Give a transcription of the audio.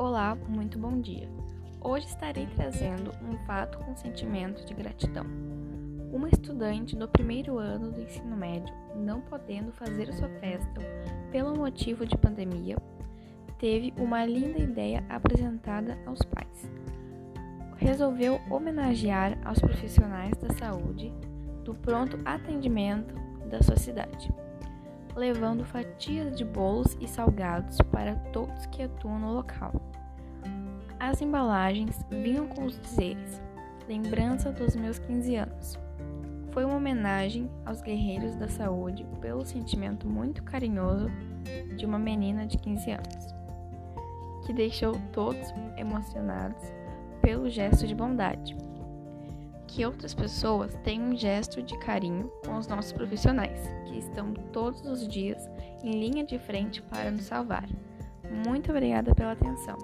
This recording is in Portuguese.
Olá, muito bom dia. Hoje estarei trazendo um fato com sentimento de gratidão. Uma estudante do primeiro ano do ensino médio, não podendo fazer sua festa pelo motivo de pandemia, teve uma linda ideia apresentada aos pais. Resolveu homenagear aos profissionais da saúde do pronto atendimento da sua cidade levando fatias de bolos e salgados para todos que atuam no local. As embalagens vinham com os dizeres: Lembrança dos meus 15 anos. Foi uma homenagem aos guerreiros da saúde pelo sentimento muito carinhoso de uma menina de 15 anos, que deixou todos emocionados pelo gesto de bondade que outras pessoas tenham um gesto de carinho com os nossos profissionais, que estão todos os dias em linha de frente para nos salvar. Muito obrigada pela atenção.